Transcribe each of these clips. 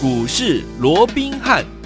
股市罗宾汉。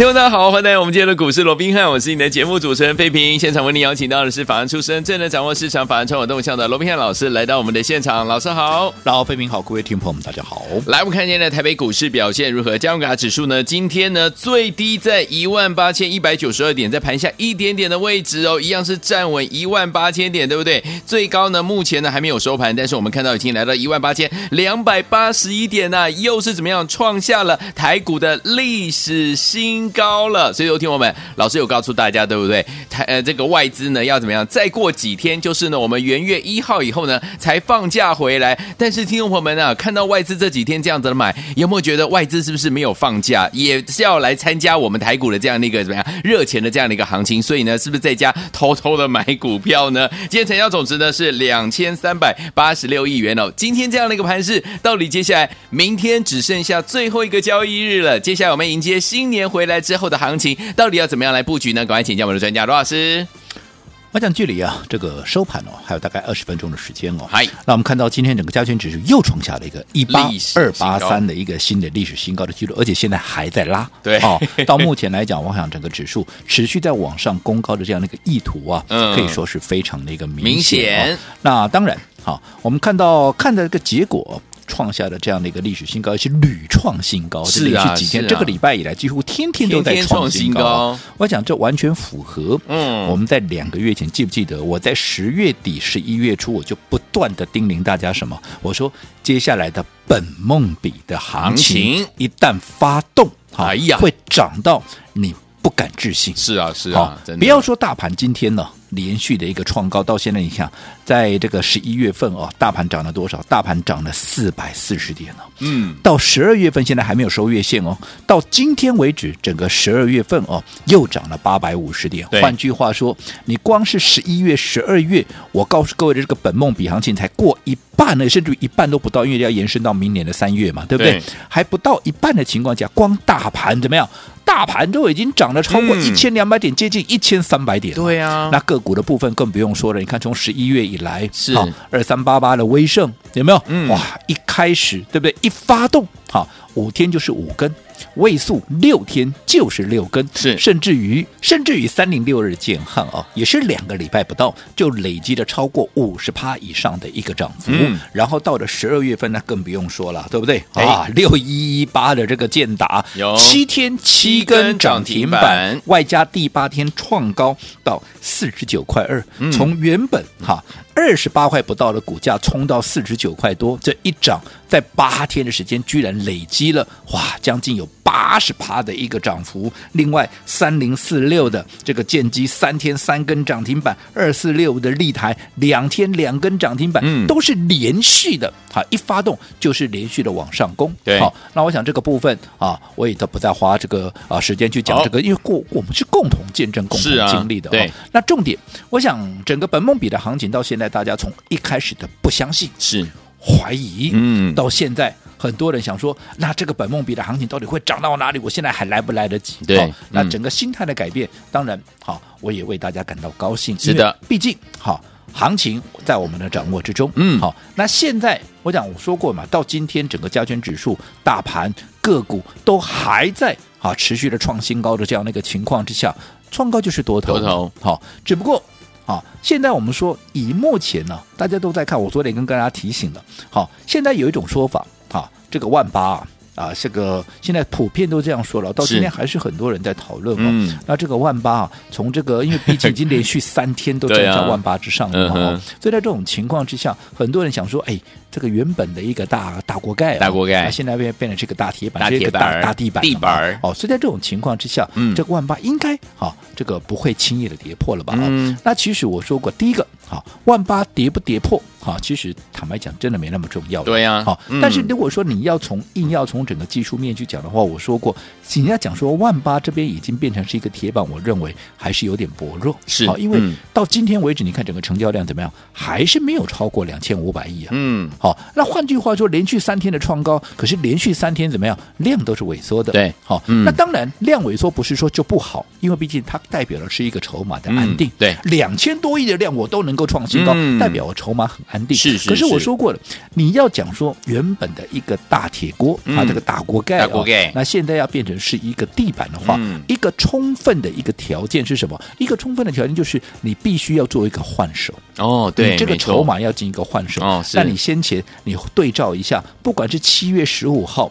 听众大家好，欢迎来到我们今天的股市罗宾汉，我是你的节目主持人费平。现场为您邀请到的是法案出身、最能掌握市场法案传闻动向的罗宾汉老师，来到我们的现场。老师好，然后费平好，各位听众朋友们大家好。来，我们看今天的台北股市表现如何？加卡指数呢？今天呢最低在一万八千一百九十二点，在盘下一点点的位置哦，一样是站稳一万八千点，对不对？最高呢目前呢还没有收盘，但是我们看到已经来到一万八千两百八十一点呢，又是怎么样创下了台股的历史新高了？所以。有听我们老师有告诉大家，对不对？台呃，这个外资呢要怎么样？再过几天就是呢，我们元月一号以后呢才放假回来。但是听众朋友们啊，看到外资这几天这样子的买，有没有觉得外资是不是没有放假，也是要来参加我们台股的这样的一个怎么样热钱的这样的一个行情？所以呢，是不是在家偷偷的买股票呢？今天成交总值呢是两千三百八十六亿元哦。今天这样的一个盘势，到底接下来明天只剩下最后一个交易日了。接下来我们迎接新年回来之后的行情。到底要怎么样来布局呢？赶快请教我们的专家罗老师。我讲距离啊，这个收盘哦，还有大概二十分钟的时间哦。嗨，那我们看到今天整个加权指数又创下了一个一八二八三的一个新的历史新高的记录，而且现在还在拉。对，哦，到目前来讲，我想整个指数持续在往上攻高的这样的一个意图啊，嗯，可以说是非常的一个明显。明显哦，那当然，好，我们看到看的这个结果。创下的这样的一个历史新高，而且屡创新高，是连续几天，这个礼拜以来几乎天天都在创新高。我讲这完全符合，嗯，我们在两个月前记不记得我在十月底、十一月初，我就不断的叮咛大家什么？我说接下来的本梦比的行情一旦发动，哎呀，会涨到你不敢置信。是啊，是啊，不要说大盘今天呢。连续的一个创高，到现在你看，在这个十一月份哦，大盘涨了多少？大盘涨了四百四十点了。嗯，到十二月份现在还没有收月线哦。到今天为止，整个十二月份哦，又涨了八百五十点。换句话说，你光是十一月、十二月，我告诉各位的这个本梦比行情才过一半呢，甚至一半都不到，因为要延伸到明年的三月嘛，对不对？对，还不到一半的情况下，光大盘怎么样？大盘都已经涨了超过一千两百点，接近一千三百点。对啊，那个股的部分更不用说了。你看，从十一月以来，是二三八八的威盛有没有？嗯，哇，一开始对不对？一发动，好，五天就是五根。位数六天就是六根，是甚至于甚至于三零六日建汉啊，也是两个礼拜不到就累积了超过五十趴以上的一个涨幅。嗯，然后到了十二月份，那更不用说了，对不对？啊，六一一八的这个建达有七天七根涨停板，外加第八天创高到四十九块二，从原本哈。二十八块不到的股价冲到四十九块多，这一涨在八天的时间，居然累积了哇，将近有八十趴的一个涨幅。另外，三零四六的这个建机三天三根涨停板，二四六的立台两天两根涨停板，嗯，都是连续的，哈，一发动就是连续的往上攻。对，好，那我想这个部分啊，我也都不再花这个啊时间去讲这个，因为过我们是共同见证、共同经历的。对，那重点，我想整个本梦比的行情到现在。大家从一开始的不相信，是怀疑，嗯，到现在很多人想说，那这个本梦比的行情到底会涨到哪里？我现在还来不来得及？对，哦、那整个心态的改变，嗯、当然，好、哦，我也为大家感到高兴。是的，毕竟，好、哦，行情在我们的掌握之中。嗯，好、哦，那现在我讲我说过嘛，到今天整个加权指数、大盘、个股都还在啊、哦、持续的创新高的这样的一个情况之下，创高就是多头，多头，好、哦，只不过。啊，现在我们说以目前呢，大家都在看。我昨天跟大家提醒了，好，现在有一种说法，啊，这个万八啊，啊，这个现在普遍都这样说了，到今天还是很多人在讨论。嗯，那这个万八啊，从这个因为毕竟已经连续三天都 站在万八之上了嘛，所以在这种情况之下，很多人想说，哎。这个原本的一个大大锅盖，大锅盖，现在变变成这个大铁板，大铁板，大，大地板，地板。哦，所以在这种情况之下，嗯，这个万八应该好、哦，这个不会轻易的跌破了吧？嗯，那其实我说过，第一个，好、哦，万八跌不跌破，好、哦，其实坦白讲，真的没那么重要。对呀、啊，好、但是如果说你要从硬要从整个技术面去讲的话，我说过，人家讲说万八这边已经变成是一个铁板，我认为还是有点薄弱。是，好、哦，因为到今天为止，你看整个成交量怎么样，还是没有超过两千五百亿啊。嗯。好，那换句话说，连续三天的创高，可是连续三天怎么样？量都是萎缩的。对，好，嗯、那当然量萎缩不是说就不好，因为毕竟它代表的是一个筹码的安定。嗯、对，两千多亿的量我都能够够创新高，嗯、代表我筹码很安定。是是是。可是我说过了，你要讲说原本的一个大铁锅、嗯、啊，这个大锅盖，大锅盖、哦，那现在要变成是一个地板的话，嗯、一个充分的一个条件是什么？一个充分的条件就是你必须要做一个换手。哦，对，你这个筹码要进一个换手。哦，是。那你先前你对照一下，不管是七月十五号。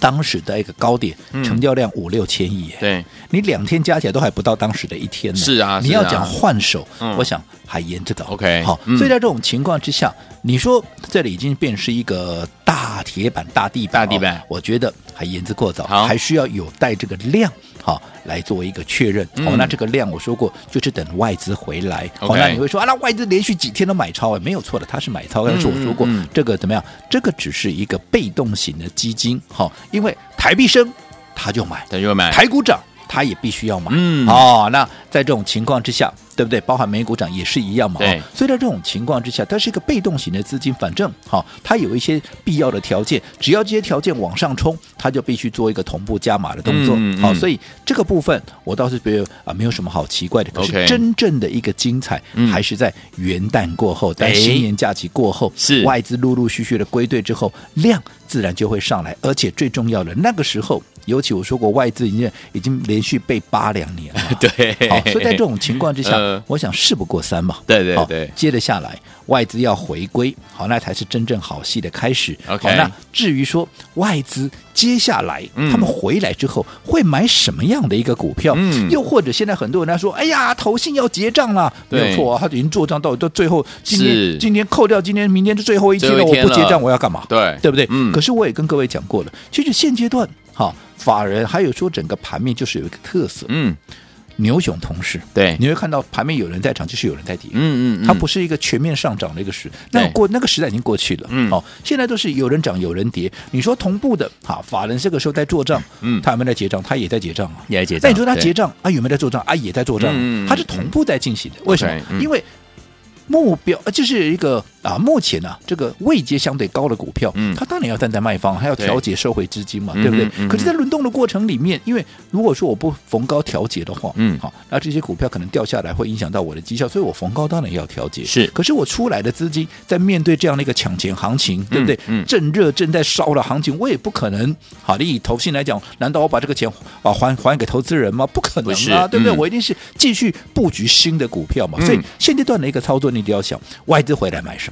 当时的一个高点，成交量五六千亿，对，你两天加起来都还不到当时的一天呢。是啊，你要讲换手，我想还沿着走。OK，好，所以在这种情况之下，你说这里已经变成是一个大铁板、大地板、大地板，我觉得还言之过早，还需要有待这个量。好，来作为一个确认。好，那这个量我说过，就是等外资回来。好，那你会说啊，那外资连续几天都买超，哎，没有错的，它是买超。但是我说过，这个怎么样？这个只是一个被动型的基金。好，因为台币升，他就买，它就买；台股涨，他也必须要买。嗯，哦，那在这种情况之下。对不对？包含美股涨也是一样嘛。对。所以在这种情况之下，它是一个被动型的资金，反正好，它有一些必要的条件，只要这些条件往上冲，它就必须做一个同步加码的动作。嗯嗯、好，所以这个部分我倒是觉得啊，没有什么好奇怪的。可是真正的一个精彩，还是在元旦过后，在新年假期过后，是外资陆陆续续的归队之后，量自然就会上来，而且最重要的那个时候，尤其我说过，外资已经已经连续被扒两年了。对。好，所以在这种情况之下。呃、我想事不过三嘛，对对对，接着下来外资要回归，好，那才是真正好戏的开始。OK，好，那至于说外资接下来、嗯、他们回来之后会买什么样的一个股票，嗯，又或者现在很多人在说，哎呀，投信要结账了，没有错啊，他已经做账到到最后，今天今天扣掉今天明天是最后一天了，了。我不结账我要干嘛？对，对不对？嗯，可是我也跟各位讲过了，其实现阶段，好，法人还有说整个盘面就是有一个特色，嗯。牛熊同时，对，你会看到盘面有人在涨，就是有人在跌，嗯嗯，它不是一个全面上涨的一个时，那过那个时代已经过去了，嗯，哦，现在都是有人涨有人跌。你说同步的，好，法人这个时候在做账，嗯，他有没有在结账？他也在结账啊，也在结账。那你说他结账啊，有没有在做账啊？也在做账，嗯，他是同步在进行的。为什么？因为目标呃，就是一个。啊，目前呢、啊，这个位阶相对高的股票，嗯，它当然要站在卖方，还要调节收回资金嘛，对，对不对？可是，在轮动的过程里面，因为如果说我不逢高调节的话，嗯，好，那这些股票可能掉下来，会影响到我的绩效，所以我逢高当然要调节。是，可是我出来的资金在面对这样的一个抢钱行情，对不对？嗯，正热正在烧的行情，我也不可能，好你，以投信来讲，难道我把这个钱啊还还给投资人吗？不可能啊，对不对？嗯、我一定是继续布局新的股票嘛。所以现阶段的一个操作，你一定要想外资回来买什么？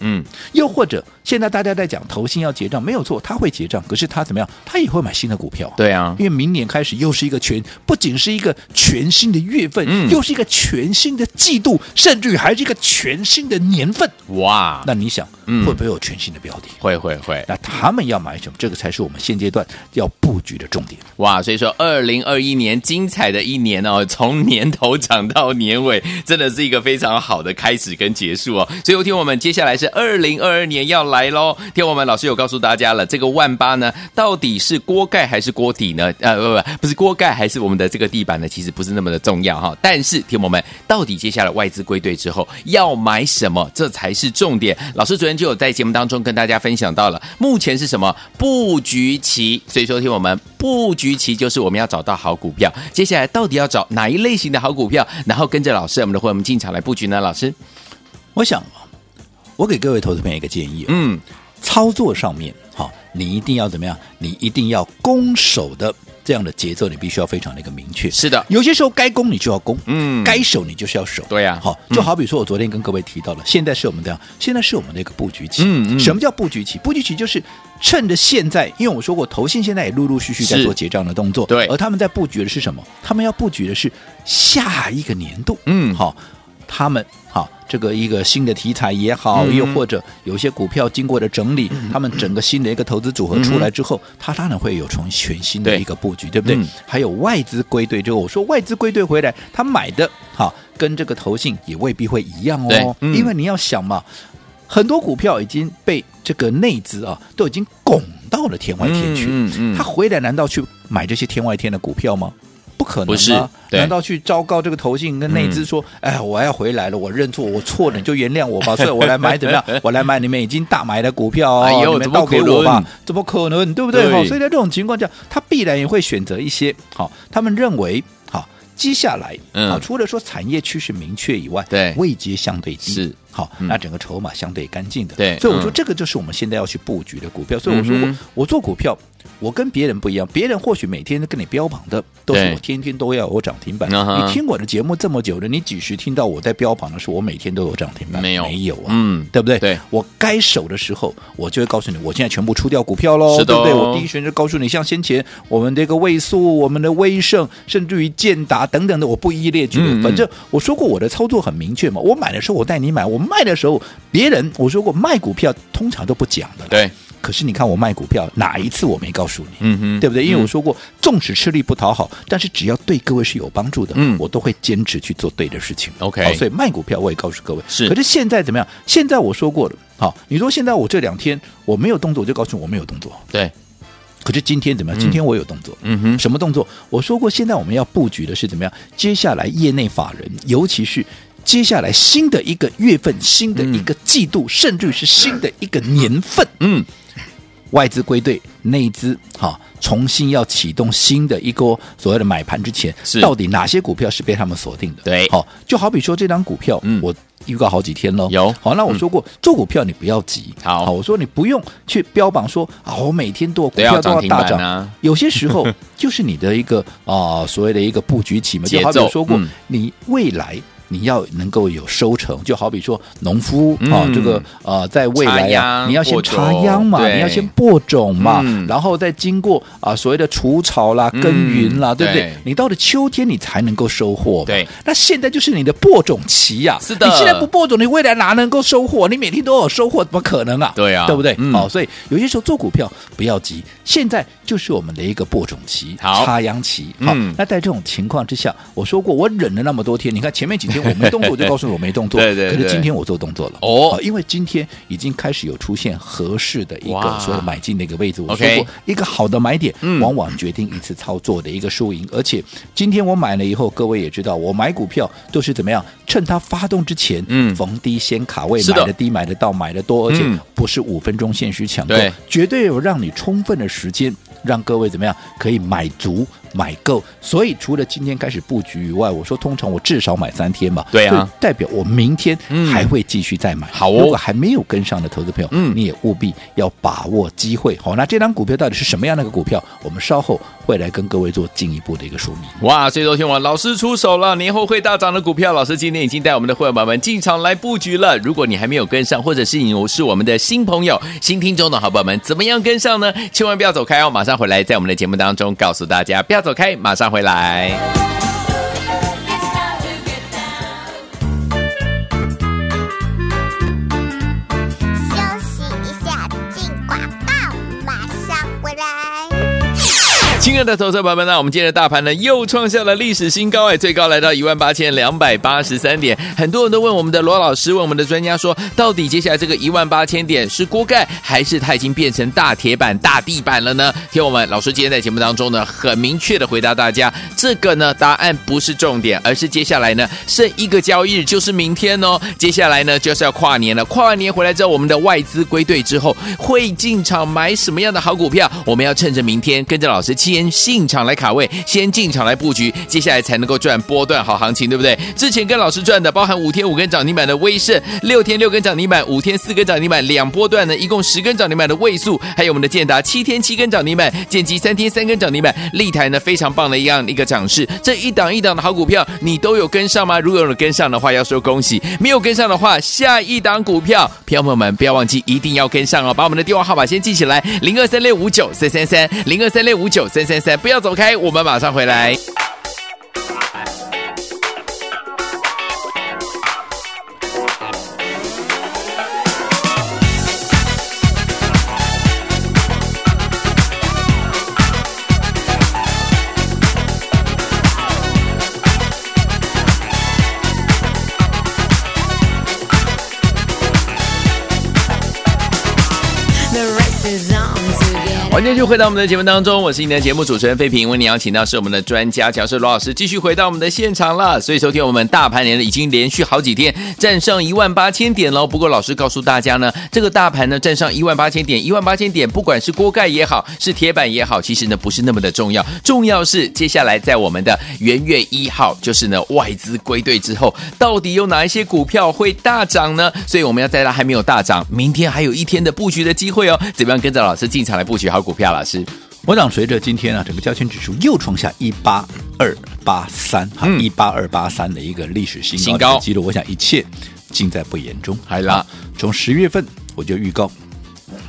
嗯。又或者，现在大家在讲投信要结账，没有错，他会结账，可是他怎么样？他也会买新的股票。对啊，因为明年开始又是一个全，不仅是一个全新的月份，嗯、又是一个全新的季度，甚至于还是一个全新的年份。哇，那你想？嗯、会不会有全新的标的？会会会。那他们要买什么？这个才是我们现阶段要布局的重点。哇，所以说二零二一年精彩的一年哦，从年头涨到年尾，真的是一个非常好的开始跟结束哦。所以，我听我们接下来是二零二二年要来喽。听我们老师有告诉大家了，这个万八呢，到底是锅盖还是锅底呢？呃，不不，不是锅盖还是我们的这个地板呢？其实不是那么的重要哈。但是，听我们到底接下来外资归队之后要买什么，这才是重点。老师昨天就有在节目当中跟大家分享到了，目前是什么布局期，所以说听我们布局期就是我们要找到好股票，接下来到底要找哪一类型的好股票，然后跟着老师我们的会我们进场来布局呢？老师，我想我给各位投资朋友一个建议，嗯，操作上面好，你一定要怎么样？你一定要攻守的。这样的节奏你必须要非常的一个明确。是的，有些时候该攻你就要攻，嗯，该守你就是要守。对呀、啊，好，就好比说我昨天跟各位提到了，嗯、现在是我们这样，现在是我们的一个布局期。嗯嗯。什么叫布局期？布局期就是趁着现在，因为我说过，投信现在也陆陆续续在做结账的动作。对。而他们在布局的是什么？他们要布局的是下一个年度。嗯，好，他们。好，这个一个新的题材也好，嗯、又或者有些股票经过的整理，嗯、他们整个新的一个投资组合出来之后，它、嗯、当然会有从全新的一个布局，对，对不对？嗯、还有外资归队，就我说外资归队回来，他买的哈跟这个投信也未必会一样哦，嗯、因为你要想嘛，很多股票已经被这个内资啊都已经拱到了天外天去，他回来难道去买这些天外天的股票吗？不可能吗？难道去昭告这个投信跟内资说：“嗯、哎，我要回来了，我认错，我错了，你就原谅我吧。”所以，我来买怎么样？我来买你们已经大买的股票哦，哎、你们倒给我吧？怎么可能？对不对？对，所以在这种情况下，他必然也会选择一些好，他们认为好接下来、嗯、啊，除了说产业趋势明确以外，对位阶相对低，是好，嗯、那整个筹码相对干净的，对，所以我说嗯这个就是我们现在要去布局的股票。所以我说过，嗯、我做股票，我跟别人不一样，别人或许每天跟你标榜的都是我天天都要有涨停板。你听我的节目这么久了，你几时听到我在标榜的时候，我每天都有涨停板？没有，没有啊，嗯，对不对？对，我该守的时候，我就会告诉你，我现在全部出掉股票喽，对不对？我第一时间就告诉你，像先前我们这个位数，我们的威盛，甚至于建达等等的，我不一一列举。嗯嗯反正我说过我的操作很明确嘛，我买的时候我带你买，我卖的时候别人我说过卖股票通常都不讲的。对。可是你看我卖股票哪一次我没告诉你？嗯哼，对不对？因为我说过，纵使吃力不讨好，但是只要对各位是有帮助的，嗯，我都会坚持去做对的事情。OK，好，所以卖股票我也告诉各位。是。可是现在怎么样？现在我说过了，好，你说现在我这两天我没有动作，我就告诉你我没有动作。对。可是今天怎么样？今天我有动作。嗯哼。什么动作？我说过，现在我们要布局的是怎么样？接下来业内法人，尤其是。接下来新的一个月份、新的一个季度，嗯、甚至是新的一个年份，嗯，外资归队，内资哈，重新要启动新的一个所谓的买盘之前，到底哪些股票是被他们锁定的？对，好，就好比说这张股票，嗯，我预告好几天了，有。好，那我说过、嗯、做股票你不要急，好，好，我说你不用去标榜说啊，我每天都有股票都要大涨啊，有些时候 就是你的一个啊、呃、所谓的一个布局期嘛，就好比说过、嗯、你未来。你要能够有收成，就好比说农夫啊、这个呃，在未来呀，你要先插秧嘛，你要先播种嘛，嗯、然后再经过啊、呃、所谓的除草啦、耕耘啦，嗯、对不对，你到了秋天，你才能够收获。对，那现在就是你的播种期呀、啊。是的，你现在不播种，你未来哪能够收获？你每天都有收获，怎么可能啊？对啊，对不对？好、所以有些时候做股票不要急，现在就是我们的一个播种期、插秧期。好，嗯、那在这种情况之下，我说过，我忍了那么多天，你看前面几天。我没动作，我就告诉你我没动作。对对，对。可是今天我做动作了哦，因为今天已经开始有出现合适的一个所谓买进的一个位置。我说过，一个好的买点，往往决定一次操作的一个输赢。而且今天我买了以后，各位也知道，我买股票都是怎么样？趁它发动之前，嗯，逢低先卡位，买的低，买的到，买的多，而且不是五分钟限时抢购，绝对有让你充分的时间，让各位怎么样可以买足。买够，所以除了今天开始布局以外，我说通常我至少买三天嘛，对啊，代表我明天还会继续再买。嗯、好、哦，如果还没有跟上的投资朋友，嗯，你也务必要把握机会。好，那这张股票到底是什么样的一个股票？我们稍后会来跟各位做进一步的一个说明。哇，所以昨天我老师出手了，年后会大涨的股票，老师今天已经带我们的会员们进场来布局了。如果你还没有跟上，或者是你是我们的新朋友、新听众的好朋友们，怎么样跟上呢？千万不要走开哦，马上回来，在我们的节目当中告诉大家。不要走开，马上回来。亲爱的投资者朋友们，那我们今天的大盘呢又创下了历史新高哎，最高来到一万八千两百八十三点。很多人都问我们的罗老师，问我们的专家说，到底接下来这个一万八千点是锅盖，还是它已经变成大铁板、大地板了呢？听我们老师今天在节目当中呢，很明确的回答大家，这个呢答案不是重点，而是接下来呢剩一个交易日就是明天哦。接下来呢就是要跨年了，跨完年回来之后，我们的外资归队之后会进场买什么样的好股票？我们要趁着明天跟着老师七。先进场来卡位，先进场来布局，接下来才能够赚波段好行情，对不对？之前跟老师赚的，包含五天五根涨停板的威盛，六天六根涨停板，五天四根涨停板，两波段呢，一共十根涨停板的位数，还有我们的建达七天七根涨停板，建机三天三根涨停板，立台呢非常棒的一样一个涨势，这一档一档的好股票，你都有跟上吗？如果有跟上的话，要说恭喜；没有跟上的话，下一档股票，朋友们不要忘记一定要跟上哦，把我们的电话号码先记起来：零二三六五九三三三，零二三六五九三。三三，不要走开，我们马上回来。The race is on. 欢迎继续回到我们的节目当中，我是你的节目主持人费平。为你邀请到是我们的专家讲师罗老师，继续回到我们的现场了。所以，昨天我们大盘连已经连续好几天站上一万八千点了。不过，老师告诉大家呢，这个大盘呢站上一万八千点，一万八千点，不管是锅盖也好，是铁板也好，其实呢不是那么的重要。重要是接下来在我们的元月一号，就是呢外资归队之后，到底有哪一些股票会大涨呢？所以，我们要在它还没有大涨，明天还有一天的布局的机会哦。怎么样跟着老师进场来布局好股票？老师。我想随着今天啊，整个交权指数又创下一八二八三哈一八二八三的一个历史新高记录，我想一切尽在不言中。好啦，从十月份我就预告，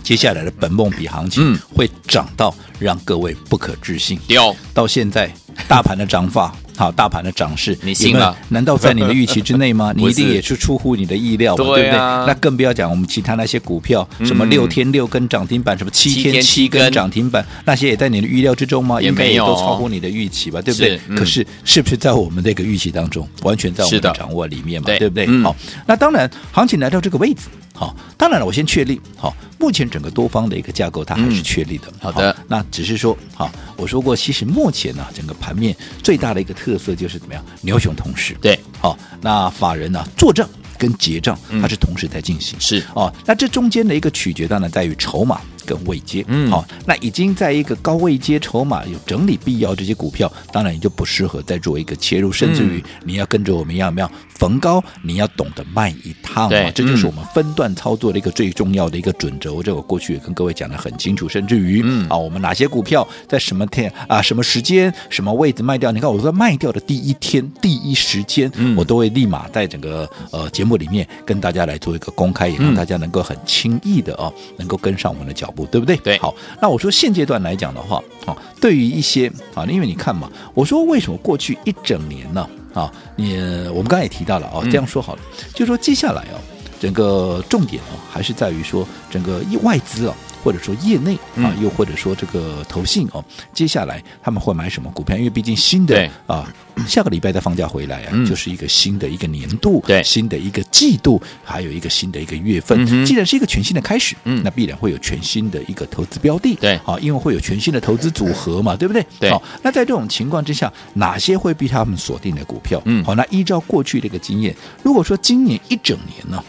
接下来的本梦比行情会涨到让各位不可置信。有到现在大盘的涨法。好，大盘的涨势，你信吗？难道在你的预期之内吗？你一定也是出乎你的意料嘛，对，啊、对不对？那更不要讲我们其他那些股票，什么六天六根涨停板，什么七天七根涨停板，那些也在你的预料之中吗？也没有，都超乎你的预期吧，对不对？嗯、可是是不是在我们这个预期当中，完全在我们的掌握里面嘛，对，对不对？嗯、好，那当然，行情来到这个位置。好，当然了，我先确立好，目前整个多方的一个架构它还是确立的。嗯、好的好，那只是说，好，我说过，其实目前呢、啊，整个盘面最大的一个特色就是怎么样，牛熊同时。对，好，那法人呢、啊、做账跟结账它是同时在进行。嗯、是哦，那这中间的一个取决当然在于筹码。跟位阶，嗯，好，那已经在一个高位阶筹码有整理必要，这些股票当然也就不适合再做一个切入，甚至于你要跟着我们一样，没有逢高你要懂得卖一趟嘛，这就是我们分段操作的一个最重要的一个准则。这我过去也跟各位讲的很清楚，甚至于，嗯，啊，我们哪些股票在什么天啊、什么时间、什么位置卖掉？你看，我在卖掉的第一天、第一时间，我都会立马在整个呃节目里面跟大家来做一个公开，也让大家能够很轻易的哦，能够跟上我们的脚步。对不对？对，好。那我说现阶段来讲的话，啊，对于一些啊，因为你看嘛，我说为什么过去一整年呢？啊，你我们刚才也提到了啊，这样说好了，嗯、就说接下来啊，整个重点哦，还是在于说整个外资啊。或者说业内啊，又或者说这个投信哦，接下来他们会买什么股票？因为毕竟新的啊，下个礼拜再放假回来啊，就是一个新的一个年度，对，新的一个季度，还有一个新的一个月份。既然是一个全新的开始，嗯，那必然会有全新的一个投资标的，对，好，因为会有全新的投资组合嘛，对不对？对。好，那在这种情况之下，哪些会被他们锁定的股票？嗯，好，那依照过去这个经验，如果说今年一整年呢，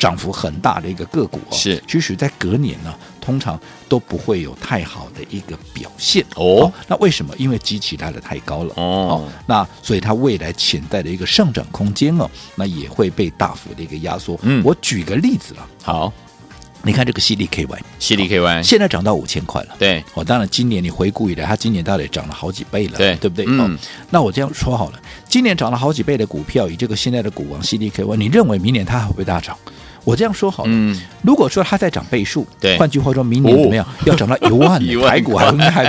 涨幅很大的一个个股啊，是，其实在隔年呢。通常都不会有太好的一个表现哦，哦。那为什么？因为基期来的太高了哦，哦。那所以它未来潜在的一个上涨空间哦，那也会被大幅的一个压缩。嗯，我举个例子了。好，你看这个 CDKY，CDKY 现在涨到五千块了。对，哦，当然今年你回顾以来，它今年到底涨了好几倍了，对，对不对？嗯、哦。那我这样说好了，今年涨了好几倍的股票，以这个现在的股王 CDKY，你认为明年它还会不会大涨？我这样说好了，嗯，如果说它在涨倍数，对，换句话说，明年怎么样？要涨到 一万，台股还还，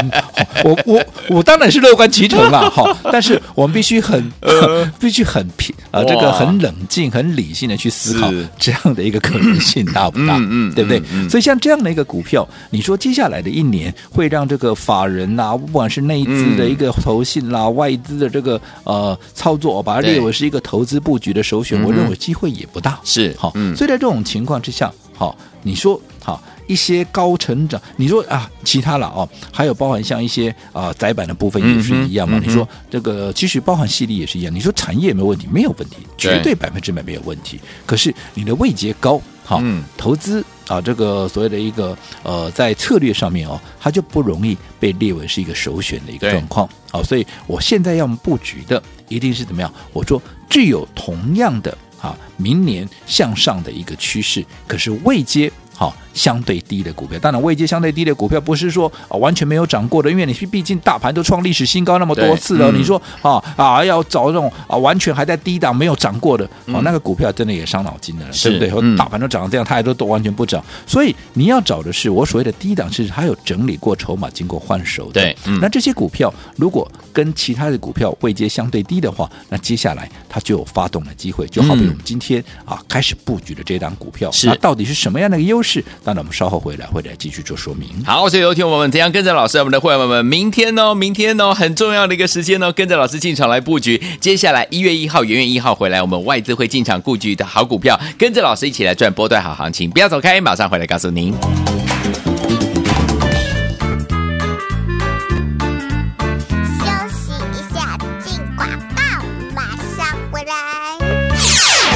我我我当然是乐观其成了，哈。但是我们必须很，必须很平啊，这个很冷静、很理性的去思考这样的一个可能性大不大？嗯，对不对？所以像这样的一个股票，你说接下来的一年会让这个法人呐，不管是内资的一个投信啦、外资的这个呃操作，我把它列为是一个投资布局的首选，我认为机会也不大。是，好，所以在这种情况之下，好，你说好一些高成长，你说啊，其他了哦，还有包含像一些啊窄板的部分也是一样嘛。嗯、你说这个其实包含系列也是一样。你说产业没有问题，没有问题，绝对百分之百没有问题。可是你的位阶高，好，嗯、投资啊，这个所谓的一个呃，在策略上面哦，它就不容易被列为是一个首选的一个状况。好，所以我现在要布局的一定是怎么样？我说具有同样的。啊，明年向上的一个趋势，可是未接好相对低的股票，当然位阶相对低的股票不是说啊完全没有涨过的，因为你毕竟大盘都创历史新高那么多次了，嗯、你说啊啊要找这种啊完全还在低档没有涨过的，啊那个股票真的也伤脑筋的，是对不对？嗯、大盘都涨成这样，它还都都完全不涨，所以你要找的是我所谓的低档，是还有整理过筹码、经过换手的。对，嗯、那这些股票如果跟其他的股票位阶相对低的话，那接下来它就有发动的机会，就好比我们今天啊开始布局的这档股票，是那到底是什么样的一个优势？当然我们稍后回来会来继续做说明。好，所以有听我们怎样跟着老师，我们的会员们，明天哦，明天哦，很重要的一个时间哦，跟着老师进场来布局。接下来一月一号，元月一号回来，我们外资会进场布局的好股票，跟着老师一起来赚波段好行情。不要走开，马上回来告诉您。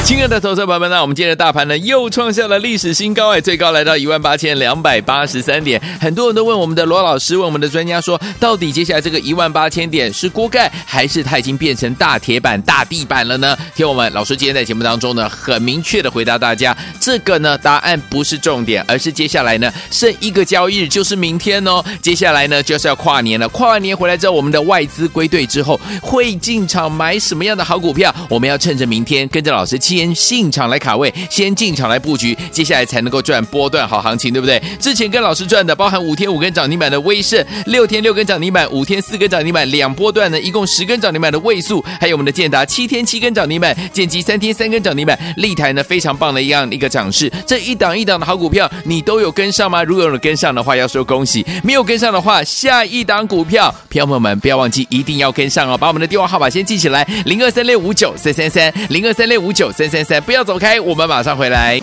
亲爱的投资朋友们，那我们今天的大盘呢又创下了历史新高哎，最高来到一万八千两百八十三点。很多人都问我们的罗老师，问我们的专家说，到底接下来这个一万八千点是锅盖，还是它已经变成大铁板、大地板了呢？听我们老师今天在节目当中呢，很明确的回答大家，这个呢答案不是重点，而是接下来呢剩一个交易日就是明天哦。接下来呢就是要跨年了，跨完年回来之后，我们的外资归队之后会进场买什么样的好股票？我们要趁着明天跟着老师先进场来卡位，先进场来布局，接下来才能够赚波段好行情，对不对？之前跟老师赚的，包含五天五根涨停板的威盛，六天六根涨停板，五天四根涨停板，两波段呢，一共十根涨停板的位数，还有我们的建达七天七根涨停板，建机三天三根涨停板，立台呢非常棒的一样一个涨势，这一档一档的好股票，你都有跟上吗？如果有跟上的话，要说恭喜；没有跟上的话，下一档股票，朋友们不要忘记一定要跟上哦，把我们的电话号码先记起来，零二三六五九三三三，零二三六五九三三三。不要走开，我们马上回来。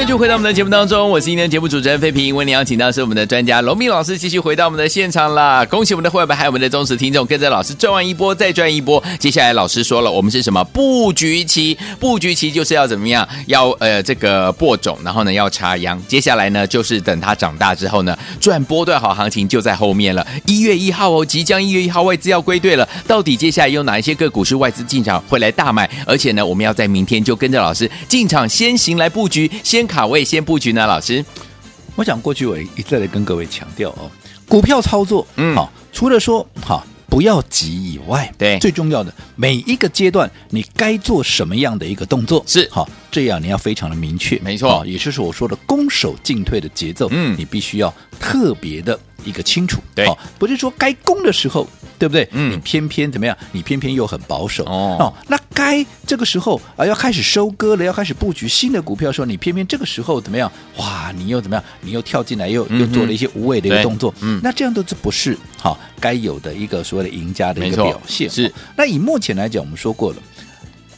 欢迎回到我们的节目当中，我是今天节目主持人费平。为您邀请到是我们的专家罗密老师，继续回到我们的现场啦！恭喜我们的会员还有我们的忠实听众，跟着老师赚完一波再赚一波。接下来老师说了，我们是什么布局期？布局期就是要怎么样？要呃这个播种，然后呢要插秧。接下来呢就是等它长大之后呢，赚波段好行情就在后面了。一月一号哦，即将一月一号外资要归队了。到底接下来有哪一些个股是外资进场会来大买？而且呢，我们要在明天就跟着老师进场先行来布局。先卡位，先布局呢，老师。我想过去我一再的跟各位强调哦，股票操作，嗯，好，除了说好不要急以外，对，最重要的每一个阶段你该做什么样的一个动作是。好，这样你要非常的明确，没错，也就是我说的攻守进退的节奏，嗯，你必须要特别的一个清楚，对，不是说该攻的时候。对不对？嗯，你偏偏怎么样？你偏偏又很保守哦，哦。那该这个时候啊，要开始收割了，要开始布局新的股票的时候，你偏偏这个时候怎么样？哇，你又怎么样？你又跳进来，又、嗯、又做了一些无谓的一个动作。嗯，那这样都是不是好、哦、该有的一个所谓的赢家的一个表现？是、哦。那以目前来讲，我们说过了，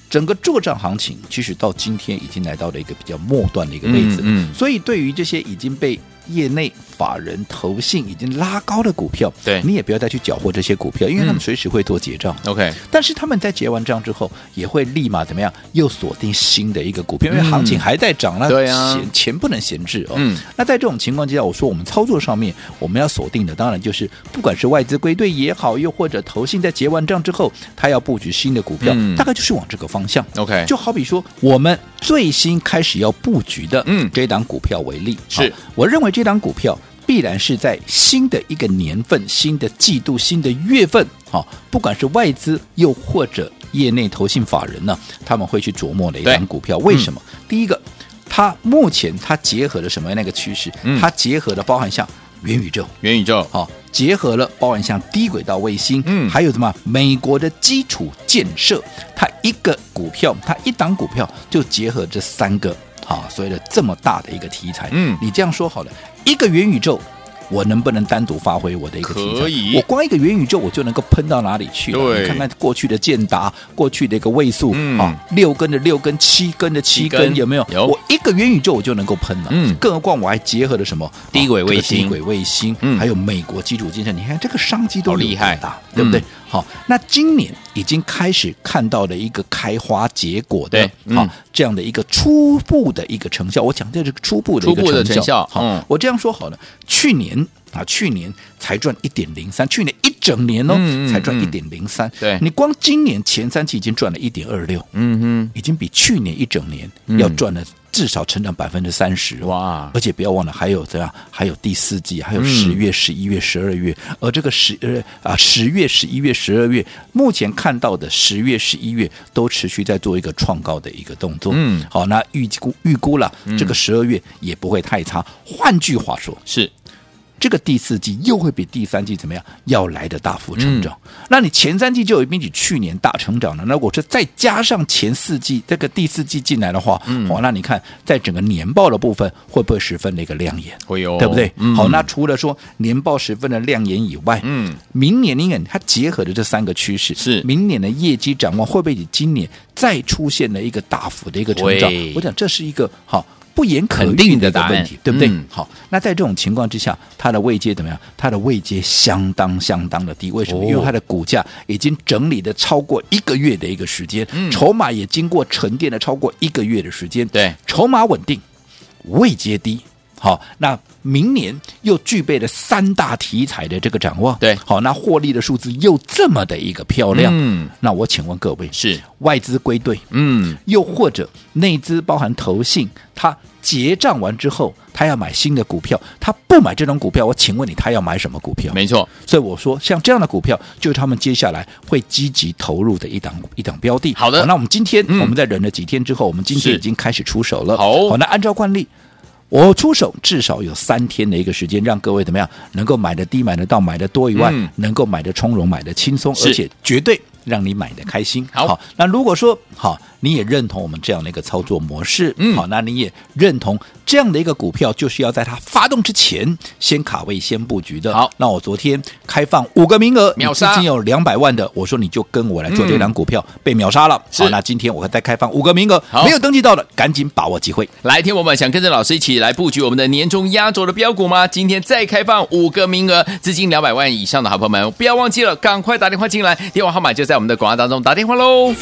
整个作帐行情其实到今天已经来到了一个比较末端的一个位置。嗯，嗯，所以对于这些已经被业内法人投信已经拉高的股票，对，你也不要再去缴获这些股票，因为他们随时会做结账。OK，、嗯、但是他们在结完账之后，也会立马怎么样？又锁定新的一个股票，因为行情还在涨，那对啊，钱不能闲置哦。嗯，那在这种情况之下，我说我们操作上面我们要锁定的，当然就是不管是外资归队也好，又或者投信在结完账之后，他要布局新的股票，嗯、大概就是往这个方向。OK，就好比说我们最新开始要布局的，嗯，这档股票为例，是我认为这档股票。必然是在新的一个年份、新的季度、新的月份，好，不管是外资又或者业内投信法人呢，他们会去琢磨的一档股票。为什么？嗯、第一个，它目前它结合了什么样的一个趋势？嗯、它结合了包含像元宇宙、元宇宙，好，结合了包含像低轨道卫星，嗯，还有什么？美国的基础建设，它一个股票，它一档股票就结合这三个。啊，所谓的这么大的一个题材，嗯，你这样说好了，一个元宇宙，我能不能单独发挥我的一个题材？可以，我光一个元宇宙，我就能够喷到哪里去？对，你看看过去的建达，过去的一个位数，嗯，啊，六根的六根，七根的七根，有没有？有，我一个元宇宙我就能够喷了，嗯，更何况我还结合了什么？低轨卫星、低轨卫星，嗯，还有美国基础建设，你看这个商机多厉害，对不对？好，那今年已经开始看到了一个开花结果的，好、嗯、这样的一个初步的一个成效。我讲这是初步的一个成效。好、嗯，我这样说好了，去年啊，去年才赚一点零三，去年一整年哦，才赚一点零三。对，你光今年前三期已经赚了一点二六，嗯哼，已经比去年一整年要赚了至少成长百分之三十哇！而且不要忘了，还有怎样？还有第四季，还有十月、十一月、十二月。而这个十呃啊十月、十一月、十二月，目前看到的十月、十一月都持续在做一个创高的一个动作。嗯，好，那预估预估了，这个十二月也不会太差。换句话说，是。这个第四季又会比第三季怎么样？要来的大幅成长。嗯、那你前三季就已经比去年大成长了。那如果是再加上前四季这个第四季进来的话，嗯，好，那你看在整个年报的部分会不会十分的一个亮眼？会有，对不对？嗯、好，那除了说年报十分的亮眼以外，嗯，明年你看它结合的这三个趋势，是明年的业绩展望会不会比今年再出现了一个大幅的一个成长？我想这是一个好。不言可喻的答案，对不对？嗯、好，那在这种情况之下，它的位阶怎么样？它的位阶相当相当的低。为什么？哦、因为它的股价已经整理的超过一个月的一个时间，嗯、筹码也经过沉淀的超过一个月的时间。对，筹码稳定，位阶低。好，那明年又具备了三大题材的这个展望。对，好，那获利的数字又这么的一个漂亮。嗯，那我请问各位，是外资归队？嗯，又或者内资包含投信，他结账完之后，他要买新的股票，他不买这种股票，我请问你，他要买什么股票？没错，所以我说，像这样的股票，就是他们接下来会积极投入的一档一档标的。好的，好，那我们今天、嗯、我们在忍了几天之后，我们今天已经开始出手了。好，好，那按照惯例。我出手至少有三天的一个时间，让各位怎么样能够买得低、买得到、买得多以外，嗯、能够买得从容、买得轻松，而且绝对让你买得开心。好，好，那如果说好。你也认同我们这样的一个操作模式，嗯，好，那你也认同这样的一个股票，就是要在它发动之前先卡位、先布局的。好，那我昨天开放五个名额，秒杀，已经有两百万的，我说你就跟我来做这档股票，嗯、被秒杀了。好，那今天我再开放五个名额，好没有登记到的赶紧把握机会。来，听我们想跟着老师一起来布局我们的年终压轴的标股吗？今天再开放五个名额，资金两百万以上的好朋友们，不要忘记了，赶快打电话进来，电话号码就在我们的广告当中，打电话喽。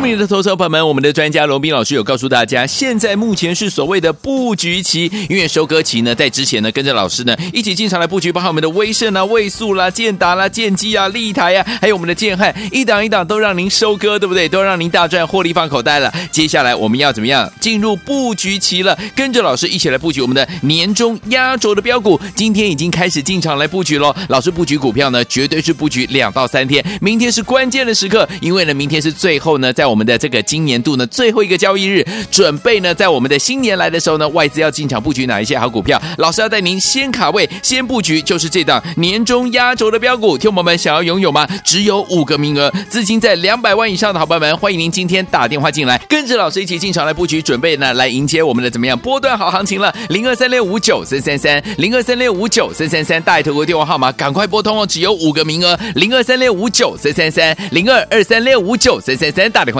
聪明的投资者朋友们，我们的专家罗宾老师有告诉大家，现在目前是所谓的布局期，因为收割期呢，在之前呢，跟着老师呢一起进场来布局，包含我们的威盛啊、位速啦、建达啦、建机啊、立台啊，还有我们的建汉，一档一档都让您收割，对不对？都让您大赚获利放口袋了。接下来我们要怎么样进入布局期了？跟着老师一起来布局我们的年终压轴的标股，今天已经开始进场来布局喽。老师布局股票呢，绝对是布局两到三天，明天是关键的时刻，因为呢，明天是最后呢。在我们的这个今年度呢，最后一个交易日，准备呢，在我们的新年来的时候呢，外资要进场布局哪一些好股票？老师要带您先卡位，先布局，就是这档年终压轴的标股。听友们想要拥有吗？只有五个名额，资金在两百万以上的好朋友们，欢迎您今天打电话进来，跟着老师一起进场来布局，准备呢来迎接我们的怎么样波段好行情了？零二三六五九三三三，零二三六五九三三三，大爱投顾电话号码赶快拨通哦，只有五个名额，零二三六五九三三三，零二二三六五九三三三，打电话